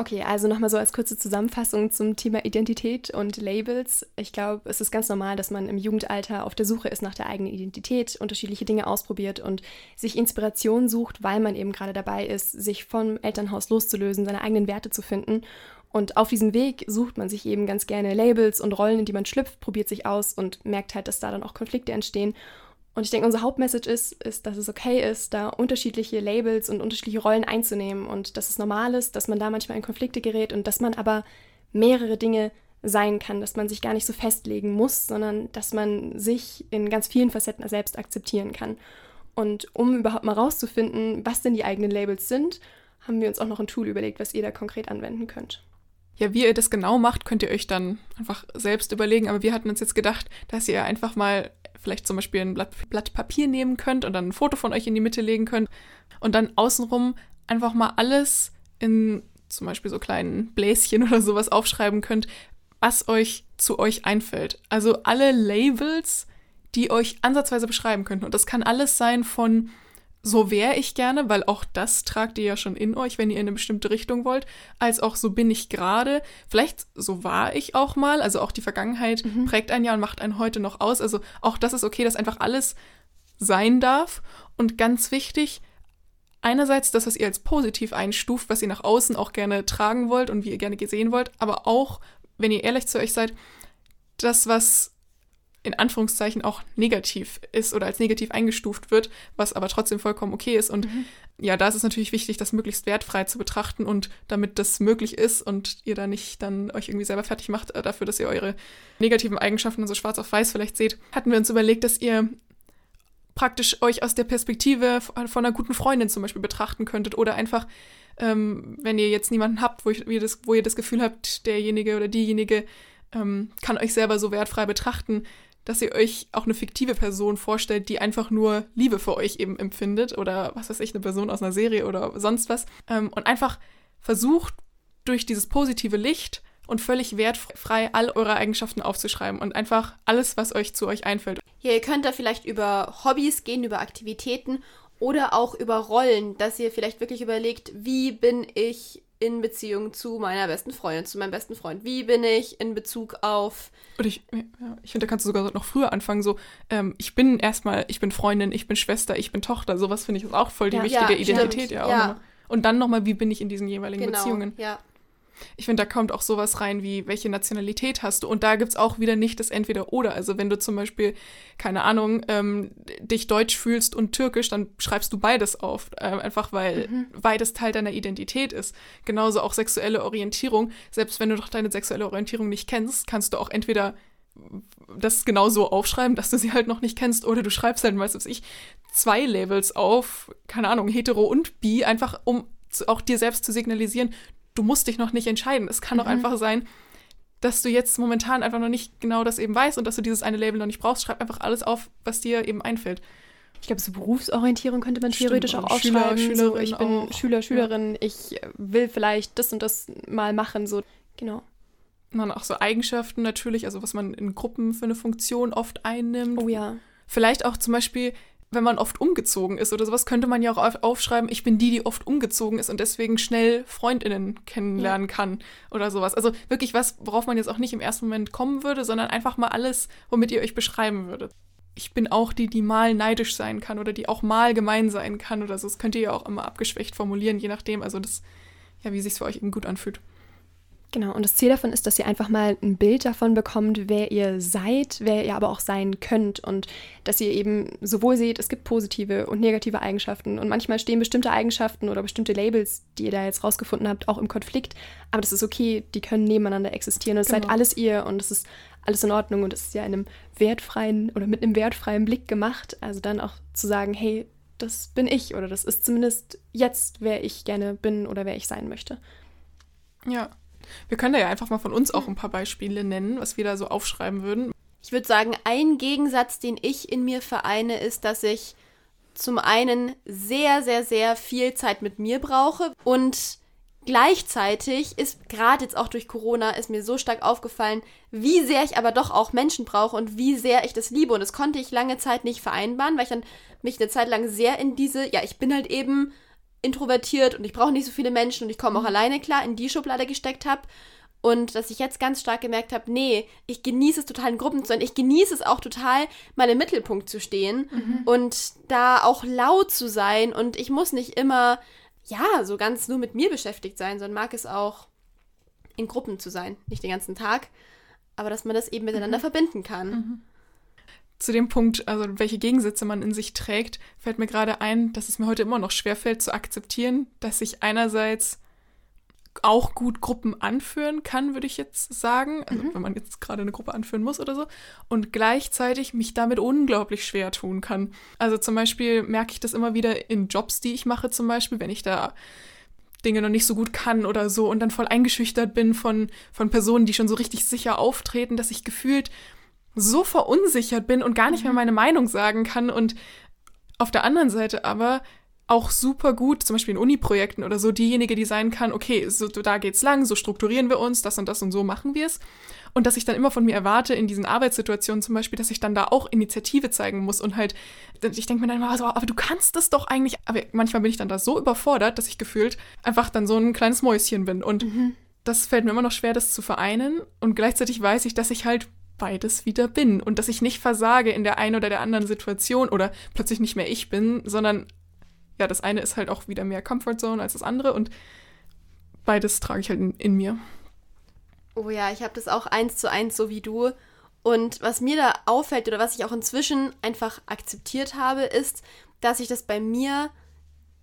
Okay, also nochmal so als kurze Zusammenfassung zum Thema Identität und Labels. Ich glaube, es ist ganz normal, dass man im Jugendalter auf der Suche ist nach der eigenen Identität, unterschiedliche Dinge ausprobiert und sich Inspiration sucht, weil man eben gerade dabei ist, sich vom Elternhaus loszulösen, seine eigenen Werte zu finden und auf diesem Weg sucht man sich eben ganz gerne Labels und Rollen, in die man schlüpft, probiert sich aus und merkt halt, dass da dann auch Konflikte entstehen. Und ich denke, unsere Hauptmessage ist, ist, dass es okay ist, da unterschiedliche Labels und unterschiedliche Rollen einzunehmen und dass es normal ist, dass man da manchmal in Konflikte gerät und dass man aber mehrere Dinge sein kann, dass man sich gar nicht so festlegen muss, sondern dass man sich in ganz vielen Facetten selbst akzeptieren kann. Und um überhaupt mal rauszufinden, was denn die eigenen Labels sind, haben wir uns auch noch ein Tool überlegt, was ihr da konkret anwenden könnt. Ja, wie ihr das genau macht, könnt ihr euch dann einfach selbst überlegen. Aber wir hatten uns jetzt gedacht, dass ihr einfach mal vielleicht zum Beispiel ein Blatt, Blatt Papier nehmen könnt und dann ein Foto von euch in die Mitte legen könnt und dann außenrum einfach mal alles in zum Beispiel so kleinen Bläschen oder sowas aufschreiben könnt, was euch zu euch einfällt. Also alle Labels, die euch ansatzweise beschreiben könnten. Und das kann alles sein von so wäre ich gerne, weil auch das tragt ihr ja schon in euch, wenn ihr in eine bestimmte Richtung wollt, als auch so bin ich gerade. Vielleicht so war ich auch mal, also auch die Vergangenheit mhm. prägt ein Jahr und macht einen heute noch aus. Also auch das ist okay, dass einfach alles sein darf. Und ganz wichtig, einerseits das, was ihr als positiv einstuft, was ihr nach außen auch gerne tragen wollt und wie ihr gerne gesehen wollt, aber auch, wenn ihr ehrlich zu euch seid, das, was in Anführungszeichen auch negativ ist oder als negativ eingestuft wird, was aber trotzdem vollkommen okay ist. Und mhm. ja, da ist es natürlich wichtig, das möglichst wertfrei zu betrachten und damit das möglich ist und ihr da nicht dann euch irgendwie selber fertig macht äh, dafür, dass ihr eure negativen Eigenschaften so schwarz auf weiß vielleicht seht, hatten wir uns überlegt, dass ihr praktisch euch aus der Perspektive von einer guten Freundin zum Beispiel betrachten könntet oder einfach, ähm, wenn ihr jetzt niemanden habt, wo, ich, wo, ihr das, wo ihr das Gefühl habt, derjenige oder diejenige ähm, kann euch selber so wertfrei betrachten, dass ihr euch auch eine fiktive Person vorstellt, die einfach nur Liebe für euch eben empfindet oder was weiß ich, eine Person aus einer Serie oder sonst was ähm, und einfach versucht durch dieses positive Licht und völlig wertfrei all eure Eigenschaften aufzuschreiben und einfach alles, was euch zu euch einfällt. Ja, ihr könnt da vielleicht über Hobbys gehen, über Aktivitäten oder auch über Rollen, dass ihr vielleicht wirklich überlegt, wie bin ich in Beziehung zu meiner besten Freundin, zu meinem besten Freund? Wie bin ich in Bezug auf. Und ich, ja, ich finde, da kannst du sogar noch früher anfangen, so, ähm, ich bin erstmal, ich bin Freundin, ich bin Schwester, ich bin Tochter. Sowas finde ich auch voll die ja, wichtige ja, Identität stimmt. ja auch. Ja. Und dann nochmal, wie bin ich in diesen jeweiligen genau, Beziehungen? Ja. Ich finde, da kommt auch sowas rein wie, welche Nationalität hast du? Und da gibt es auch wieder nicht das Entweder-Oder. Also wenn du zum Beispiel, keine Ahnung, ähm, dich deutsch fühlst und türkisch, dann schreibst du beides auf. Äh, einfach weil mhm. beides Teil deiner Identität ist. Genauso auch sexuelle Orientierung. Selbst wenn du doch deine sexuelle Orientierung nicht kennst, kannst du auch entweder das genauso aufschreiben, dass du sie halt noch nicht kennst, oder du schreibst halt, weißt du, ich, zwei Labels auf, keine Ahnung, hetero und bi, einfach um auch dir selbst zu signalisieren, du musst dich noch nicht entscheiden. Es kann mhm. auch einfach sein, dass du jetzt momentan einfach noch nicht genau das eben weißt und dass du dieses eine Label noch nicht brauchst. Schreib einfach alles auf, was dir eben einfällt. Ich glaube, so Berufsorientierung könnte man theoretisch auch aufschreiben. Schüler, so, ich bin auch. Schüler, Schülerin, ja. ich will vielleicht das und das mal machen. So, genau. Man auch so Eigenschaften natürlich, also was man in Gruppen für eine Funktion oft einnimmt. Oh ja. Vielleicht auch zum Beispiel, wenn man oft umgezogen ist oder sowas, könnte man ja auch aufschreiben, ich bin die, die oft umgezogen ist und deswegen schnell Freundinnen kennenlernen ja. kann oder sowas. Also wirklich was, worauf man jetzt auch nicht im ersten Moment kommen würde, sondern einfach mal alles, womit ihr euch beschreiben würdet. Ich bin auch die, die mal neidisch sein kann oder die auch mal gemein sein kann oder so. Das könnt ihr ja auch immer abgeschwächt formulieren, je nachdem. Also das, ja, wie sich für euch eben gut anfühlt. Genau, und das Ziel davon ist, dass ihr einfach mal ein Bild davon bekommt, wer ihr seid, wer ihr aber auch sein könnt und dass ihr eben sowohl seht, es gibt positive und negative Eigenschaften und manchmal stehen bestimmte Eigenschaften oder bestimmte Labels, die ihr da jetzt rausgefunden habt, auch im Konflikt, aber das ist okay, die können nebeneinander existieren und es genau. seid alles ihr und es ist alles in Ordnung und es ist ja in einem wertfreien oder mit einem wertfreien Blick gemacht, also dann auch zu sagen, hey, das bin ich oder das ist zumindest jetzt, wer ich gerne bin oder wer ich sein möchte. Ja, wir können da ja einfach mal von uns auch ein paar Beispiele nennen, was wir da so aufschreiben würden. Ich würde sagen, ein Gegensatz, den ich in mir vereine, ist, dass ich zum einen sehr, sehr, sehr viel Zeit mit mir brauche und gleichzeitig ist gerade jetzt auch durch Corona ist mir so stark aufgefallen, wie sehr ich aber doch auch Menschen brauche und wie sehr ich das liebe und das konnte ich lange Zeit nicht vereinbaren, weil ich dann mich eine Zeit lang sehr in diese, ja, ich bin halt eben introvertiert und ich brauche nicht so viele Menschen und ich komme auch mhm. alleine klar, in die Schublade gesteckt habe. Und dass ich jetzt ganz stark gemerkt habe, nee, ich genieße es total in Gruppen zu sein. Ich genieße es auch total, mal im Mittelpunkt zu stehen mhm. und da auch laut zu sein. Und ich muss nicht immer, ja, so ganz nur mit mir beschäftigt sein, sondern mag es auch, in Gruppen zu sein. Nicht den ganzen Tag, aber dass man das eben miteinander mhm. verbinden kann. Mhm zu dem Punkt, also welche Gegensätze man in sich trägt, fällt mir gerade ein, dass es mir heute immer noch schwerfällt zu akzeptieren, dass ich einerseits auch gut Gruppen anführen kann, würde ich jetzt sagen, also mhm. wenn man jetzt gerade eine Gruppe anführen muss oder so, und gleichzeitig mich damit unglaublich schwer tun kann. Also zum Beispiel merke ich das immer wieder in Jobs, die ich mache, zum Beispiel, wenn ich da Dinge noch nicht so gut kann oder so und dann voll eingeschüchtert bin von, von Personen, die schon so richtig sicher auftreten, dass ich gefühlt so verunsichert bin und gar nicht mehr mhm. meine Meinung sagen kann und auf der anderen Seite aber auch super gut, zum Beispiel in Uni-Projekten oder so, diejenige, die sein kann, okay, so, da geht's lang, so strukturieren wir uns, das und das und so machen wir es. Und dass ich dann immer von mir erwarte, in diesen Arbeitssituationen zum Beispiel, dass ich dann da auch Initiative zeigen muss und halt, ich denke mir dann immer so, aber du kannst das doch eigentlich. Aber manchmal bin ich dann da so überfordert, dass ich gefühlt einfach dann so ein kleines Mäuschen bin. Und mhm. das fällt mir immer noch schwer, das zu vereinen. Und gleichzeitig weiß ich, dass ich halt beides wieder bin und dass ich nicht versage in der einen oder der anderen Situation oder plötzlich nicht mehr ich bin, sondern ja, das eine ist halt auch wieder mehr Comfort Zone als das andere und beides trage ich halt in, in mir. Oh ja, ich habe das auch eins zu eins so wie du. Und was mir da auffällt oder was ich auch inzwischen einfach akzeptiert habe, ist, dass ich das bei mir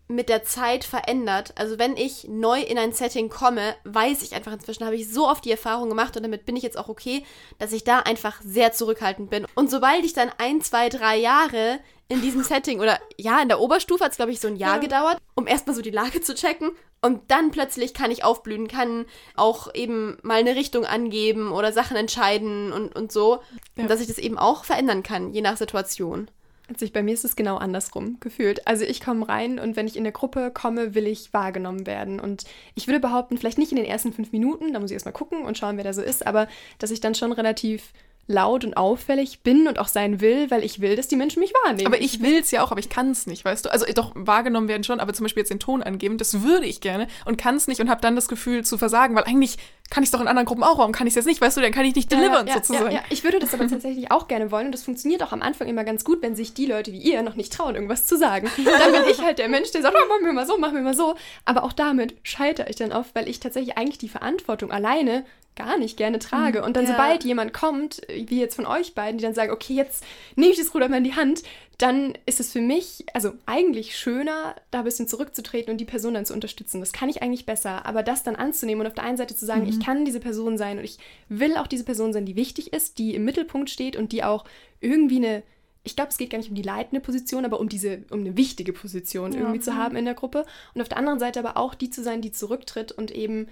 mit der Zeit verändert. Also wenn ich neu in ein Setting komme, weiß ich einfach inzwischen, habe ich so oft die Erfahrung gemacht und damit bin ich jetzt auch okay, dass ich da einfach sehr zurückhaltend bin. Und sobald ich dann ein, zwei, drei Jahre in diesem Setting oder ja, in der Oberstufe hat es, glaube ich, so ein Jahr Ja. gedauert, um erstmal so die Lage zu checken. Und dann plötzlich kann ich aufblühen, kann auch eben mal eine Richtung angeben oder Sachen entscheiden und, und so. Ja. Dass ich das eben auch verändern kann, je nach Situation. Also ich, bei mir ist es genau andersrum gefühlt. Also ich komme rein und wenn ich in der Gruppe komme, will ich wahrgenommen werden. Und ich würde behaupten, vielleicht nicht in den ersten fünf Minuten, da muss ich erstmal gucken und schauen, wer da so ist, aber dass ich dann schon relativ laut und auffällig bin und auch sein will, weil ich will, dass die Menschen mich wahrnehmen. Aber ich will es ja auch, aber ich kann es nicht, weißt du? Also doch, wahrgenommen werden schon, aber zum Beispiel jetzt den Ton angeben, das würde ich gerne und kann es nicht und habe dann das Gefühl zu versagen, weil eigentlich kann ich es doch in anderen Gruppen auch, warum kann ich es jetzt nicht, weißt du? Dann kann ich nicht delivern, sozusagen. Ja, ja. Ich würde das aber tatsächlich auch gerne wollen und das funktioniert auch am Anfang immer ganz gut, wenn sich die Leute wie ihr noch nicht trauen, irgendwas zu sagen. Dann bin ich halt der Mensch, der sagt, oh, machen wir mal so, machen wir mal so. Aber auch damit scheitere ich dann oft, weil ich tatsächlich eigentlich die Verantwortung alleine gar nicht gerne trage. Und dann, Ja. sobald jemand kommt, wie jetzt von euch beiden, die dann sagen, okay, jetzt nehme ich das Ruder mal in die Hand, dann ist es für mich, also eigentlich schöner, da ein bisschen zurückzutreten und die Person dann zu unterstützen. Das kann ich eigentlich besser. Aber das dann anzunehmen und auf der einen Seite zu sagen, ich kann diese Person sein und ich will auch diese Person sein, die wichtig ist, die im Mittelpunkt steht und die auch irgendwie eine, ich glaube, es geht gar nicht um die leitende Position, aber um diese, um eine wichtige Position Ja. irgendwie zu haben in der Gruppe. Und auf der anderen Seite aber auch die zu sein, die zurücktritt und eben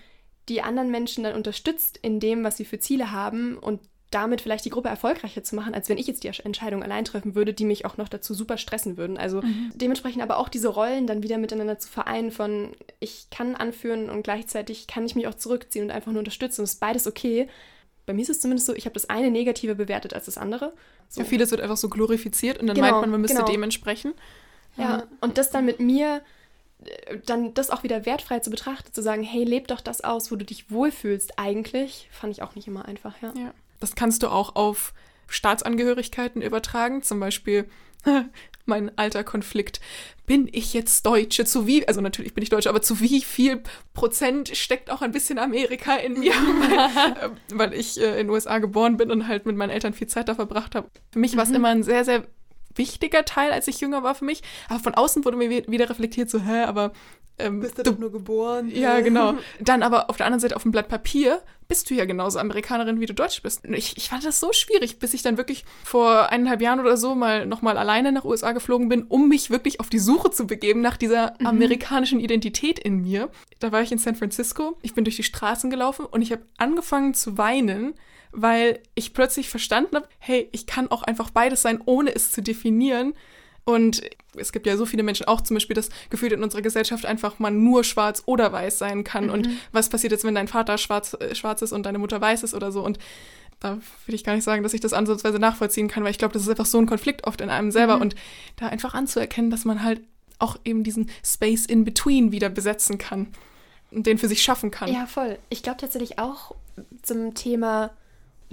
die anderen Menschen dann unterstützt in dem, was sie für Ziele haben und damit vielleicht die Gruppe erfolgreicher zu machen, als wenn ich jetzt die Entscheidung allein treffen würde, die mich auch noch dazu super stressen würden. Also dementsprechend aber auch diese Rollen dann wieder miteinander zu vereinen von ich kann anführen und gleichzeitig kann ich mich auch zurückziehen und einfach nur unterstützen. Und es ist beides okay. Bei mir ist es zumindest so, ich habe das eine negativer bewertet als das andere. So. Für vieles wird einfach so glorifiziert und dann Genau, meint man, man müsste genau. dementsprechend. Ja, und das dann mit mir, dann das auch wieder wertfrei zu betrachten, zu sagen, hey, leb doch das aus, wo du dich wohlfühlst eigentlich, fand ich auch nicht immer einfach, ja. Ja. Das kannst du auch auf Staatsangehörigkeiten übertragen. Zum Beispiel mein alter Konflikt. Bin ich jetzt Deutsche? Zu wie, also natürlich bin ich Deutsche, aber zu wie viel Prozent steckt auch ein bisschen Amerika in mir? weil, äh, weil ich äh, in den USA geboren bin und halt mit meinen Eltern viel Zeit da verbracht habe. Für mich war es immer ein sehr, sehr wichtiger Teil, als ich jünger war für mich. Aber von außen wurde mir wi- wieder reflektiert, so, hä, aber ähm, nur geboren. ja, genau. Dann aber auf der anderen Seite auf dem Blatt Papier bist du ja genauso Amerikanerin, wie du Deutsch bist. Ich, ich fand das so schwierig, bis ich dann wirklich vor eineinhalb Jahren oder so mal nochmal alleine nach USA geflogen bin, um mich wirklich auf die Suche zu begeben nach dieser amerikanischen Identität in mir. Da war ich in San Francisco, ich bin durch die Straßen gelaufen und ich habe angefangen zu weinen, weil ich plötzlich verstanden habe, hey, ich kann auch einfach beides sein, ohne es zu definieren. Und es gibt ja so viele Menschen, auch zum Beispiel das Gefühl in unserer Gesellschaft einfach man nur schwarz oder weiß sein kann. Und was passiert jetzt, wenn dein Vater schwarz, äh, schwarz ist und deine Mutter weiß ist oder so? Und da will ich gar nicht sagen, dass ich das ansatzweise nachvollziehen kann, weil ich glaube, das ist einfach so ein Konflikt oft in einem selber. Und da einfach anzuerkennen, dass man halt auch eben diesen Space in between wieder besetzen kann und den für sich schaffen kann. Ja, voll. Ich glaube tatsächlich auch zum Thema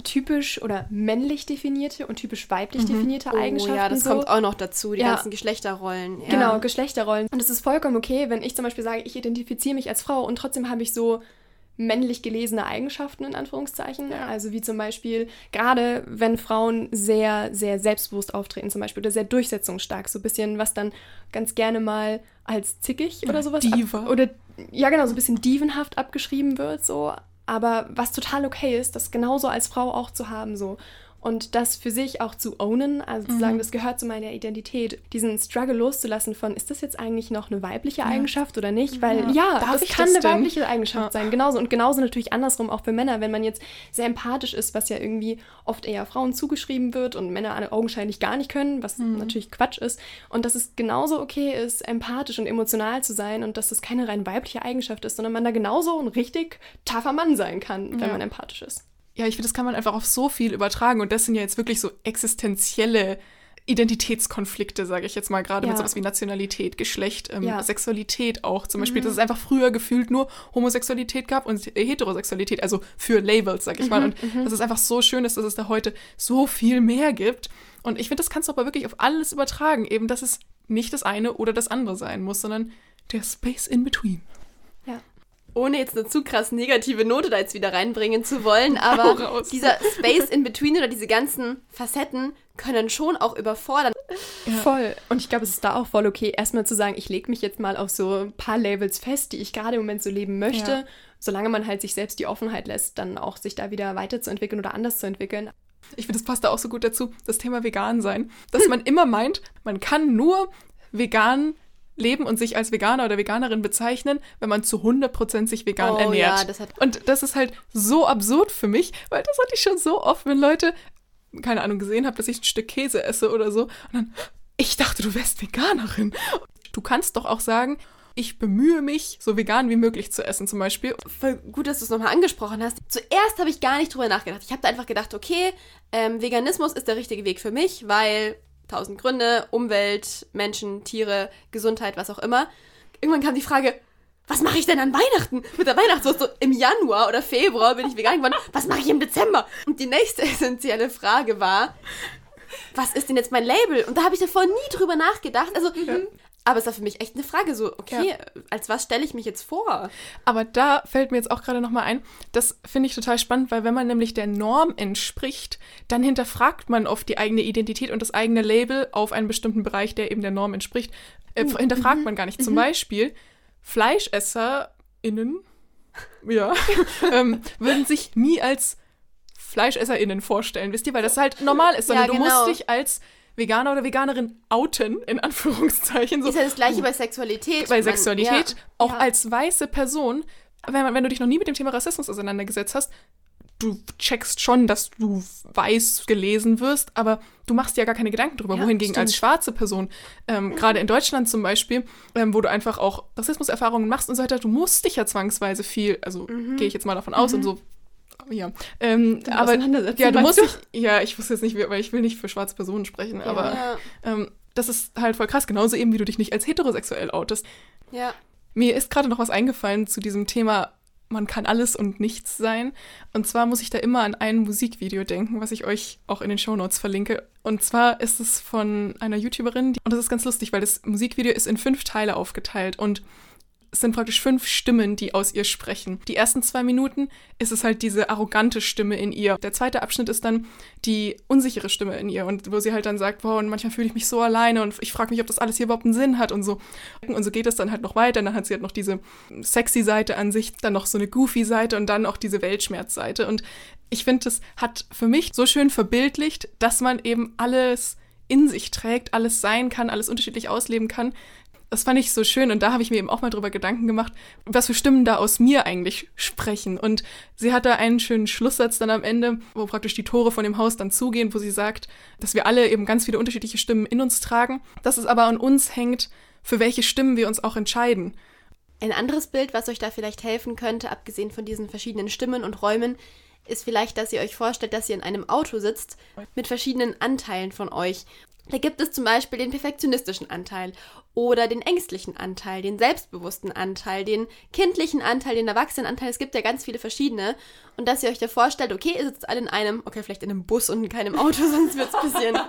typisch oder männlich definierte und typisch weiblich definierte Oh Eigenschaften. ja, das so. kommt auch noch dazu, die Ja. ganzen Geschlechterrollen. Ja. Genau, Geschlechterrollen. Und es ist vollkommen okay, wenn ich zum Beispiel sage, ich identifiziere mich als Frau und trotzdem habe ich so männlich gelesene Eigenschaften in Anführungszeichen. Also wie zum Beispiel, gerade wenn Frauen sehr, sehr selbstbewusst auftreten zum Beispiel oder sehr durchsetzungsstark, so ein bisschen, was dann ganz gerne mal als zickig oder sowas Diva. Oder ja genau, so ein bisschen dievenhaft abgeschrieben wird, so. Aber was total okay ist, das genauso als Frau auch zu haben, so. Und das für sich auch zu ownen, also zu sagen, das gehört zu meiner Identität, diesen Struggle loszulassen von, ist das jetzt eigentlich noch eine weibliche Eigenschaft oder nicht? Weil ja, Darf das kann das eine denn? weibliche Eigenschaft sein, genauso. Und genauso natürlich andersrum auch für Männer, wenn man jetzt sehr empathisch ist, was ja irgendwie oft eher Frauen zugeschrieben wird und Männer augenscheinlich gar nicht können, was natürlich Quatsch ist. Und dass es genauso okay ist, empathisch und emotional zu sein und dass das keine rein weibliche Eigenschaft ist, sondern man da genauso ein richtig taffer Mann sein kann, wenn Ja. man empathisch ist. Ja, ich finde, das kann man einfach auf so viel übertragen. Und das sind ja jetzt wirklich so existenzielle Identitätskonflikte, sage ich jetzt mal, gerade Ja. mit sowas wie Nationalität, Geschlecht, ähm, Ja. Sexualität auch. Zum Beispiel, dass es einfach früher gefühlt nur Homosexualität gab und Heterosexualität, also für Labels, sag ich mal. Und dass es einfach so schön ist, dass es da heute so viel mehr gibt. Und ich finde, das kannst du aber wirklich auf alles übertragen, eben, dass es nicht das eine oder das andere sein muss, sondern der Space in between. Ja. ohne jetzt eine zu krass negative Note da jetzt wieder reinbringen zu wollen, aber dieser Space in between oder diese ganzen Facetten können schon auch überfordern. Voll. Und ich glaube, es ist da auch voll okay, erstmal zu sagen, ich lege mich jetzt mal auf so ein paar Labels fest, die ich gerade im Moment so leben möchte. Ja. Solange man halt sich selbst die Offenheit lässt, dann auch sich da wieder weiterzuentwickeln oder anders zu entwickeln. Ich finde, das passt da auch so gut dazu, das Thema vegan sein, dass man immer meint, man kann nur vegan leben und sich als Veganer oder Veganerin bezeichnen, wenn man zu 100% sich vegan Oh, ernährt. ja, das und das ist halt so absurd für mich, weil das hatte ich schon so oft, wenn Leute, keine Ahnung, gesehen haben, dass ich ein Stück Käse esse oder so. Und dann, ich dachte, du wärst Veganerin. Du kannst doch auch sagen, ich bemühe mich, so vegan wie möglich zu essen, zum Beispiel. Voll gut, dass du es nochmal angesprochen hast. Zuerst habe ich gar nicht drüber nachgedacht. Ich habe da einfach gedacht, okay, ähm, Veganismus ist der richtige Weg für mich, weil tausend Gründe, Umwelt, Menschen, Tiere, Gesundheit, was auch immer. Irgendwann kam die Frage, was mache ich denn an Weihnachten? Mit der Weihnachtswurst im Januar oder Februar bin ich vegan geworden. Was mache ich im Dezember? Und die nächste essentielle Frage war, was ist denn jetzt mein Label? Und da habe ich davor nie drüber nachgedacht. Also, aber es war für mich echt eine Frage, so, okay, als was stelle ich mich jetzt vor? Aber da fällt mir jetzt auch gerade nochmal ein, das finde ich total spannend, weil wenn man nämlich der Norm entspricht, dann hinterfragt man oft die eigene Identität und das eigene Label auf einen bestimmten Bereich, der eben der Norm entspricht. Äh, hinterfragt man gar nicht. Zum Beispiel FleischesserInnen, ja, ähm, würden sich nie als FleischesserInnen vorstellen, wisst ihr, weil das halt normal ist, sondern Ja, du genau. musst dich als Veganer oder Veganerin outen, in Anführungszeichen. So, Ist ja das gleiche bei Sexualität. bei Man- Sexualität, ja, auch ja. als weiße Person, wenn, man- wenn du dich noch nie mit dem Thema Rassismus auseinandergesetzt hast, du checkst schon, dass du weiß gelesen wirst, aber du machst dir ja gar keine Gedanken drüber. Ja, Wohingegen als stimmt. schwarze Person, ähm, gerade in Deutschland zum Beispiel, ähm, wo du einfach auch Rassismuserfahrungen machst und so weiter, du musst dich ja zwangsweise viel, also Mhm. gehe ich jetzt mal davon aus und so. Ja, ähm, aber ja, du musst dich, ja, ich wusste jetzt nicht, weil ich will nicht für schwarze Personen sprechen, aber Ja, ähm, das ist halt voll krass, genauso eben wie du dich nicht als heterosexuell outest. ja. Mir ist gerade noch was eingefallen zu diesem Thema, man kann alles und nichts sein. Und zwar muss ich da immer an ein Musikvideo denken, was ich euch auch in den Shownotes verlinke. Und zwar ist es von einer YouTuberin, die, und das ist ganz lustig, weil das Musikvideo ist in fünf Teile aufgeteilt und es sind praktisch fünf Stimmen, die aus ihr sprechen. Die ersten zwei Minuten ist es halt diese arrogante Stimme in ihr. Der zweite Abschnitt ist dann die unsichere Stimme in ihr und wo sie halt dann sagt, wow, und manchmal fühle ich mich so alleine und ich frage mich, ob das alles hier überhaupt einen Sinn hat und so. Und so geht es dann halt noch weiter. Dann hat sie halt noch diese sexy Seite an sich, dann noch so eine goofy Seite und dann auch diese Weltschmerzseite. Und ich finde, das hat für mich so schön verbildlicht, dass man eben alles in sich trägt, alles sein kann, alles unterschiedlich ausleben kann. Das fand ich so schön und da habe ich mir eben auch mal drüber Gedanken gemacht, was für Stimmen da aus mir eigentlich sprechen. Und sie hat da einen schönen Schlusssatz dann am Ende, wo praktisch die Tore von dem Haus dann zugehen, wo sie sagt, dass wir alle eben ganz viele unterschiedliche Stimmen in uns tragen, dass es aber an uns hängt, für welche Stimmen wir uns auch entscheiden. Ein anderes Bild, was euch da vielleicht helfen könnte, abgesehen von diesen verschiedenen Stimmen und Räumen, ist vielleicht, dass ihr euch vorstellt, dass ihr in einem Auto sitzt mit verschiedenen Anteilen von euch. Da gibt es zum Beispiel den perfektionistischen Anteil oder den ängstlichen Anteil, den selbstbewussten Anteil, den kindlichen Anteil, den Erwachsenenanteil. Es gibt ja ganz viele verschiedene. Und dass ihr euch da vorstellt, okay, ihr sitzt alle in einem, okay, vielleicht in einem Bus und in keinem Auto, sonst wird es ein bisschen,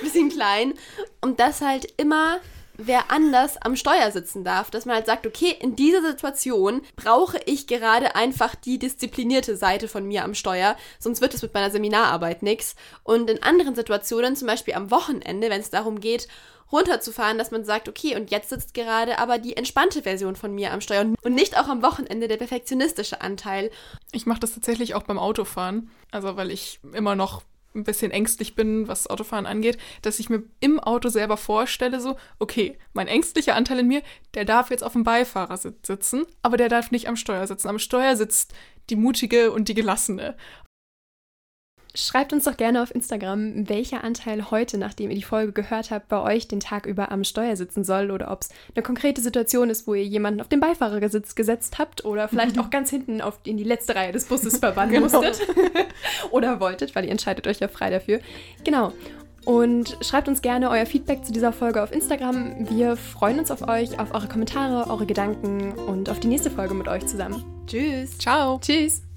bisschen klein. Und dass halt immer wer anders am Steuer sitzen darf, dass man halt sagt, okay, in dieser Situation brauche ich gerade einfach die disziplinierte Seite von mir am Steuer, sonst wird es mit meiner Seminararbeit nichts. Und in anderen Situationen, zum Beispiel am Wochenende, wenn es darum geht, runterzufahren, dass man sagt, okay, und jetzt sitzt gerade aber die entspannte Version von mir am Steuer und nicht auch am Wochenende der perfektionistische Anteil. Ich mache das tatsächlich auch beim Autofahren, also weil ich immer noch ein bisschen ängstlich bin, was Autofahren angeht, dass ich mir im Auto selber vorstelle, so, okay, mein ängstlicher Anteil in mir, der darf jetzt auf dem Beifahrersitz sitzen, aber der darf nicht am Steuer sitzen. Am Steuer sitzt die mutige und die gelassene. Schreibt uns doch gerne auf Instagram, welcher Anteil heute, nachdem ihr die Folge gehört habt, bei euch den Tag über am Steuer sitzen soll oder ob es eine konkrete Situation ist, wo ihr jemanden auf den Beifahrersitz gesetzt habt oder vielleicht auch ganz hinten auf, in die letzte Reihe des Busses verbannen Genau. musstet oder wolltet, weil ihr entscheidet euch ja frei dafür. Genau. Und schreibt uns gerne euer Feedback zu dieser Folge auf Instagram. Wir freuen uns auf euch, auf eure Kommentare, eure Gedanken und auf die nächste Folge mit euch zusammen. Tschüss! Ciao! Tschüss!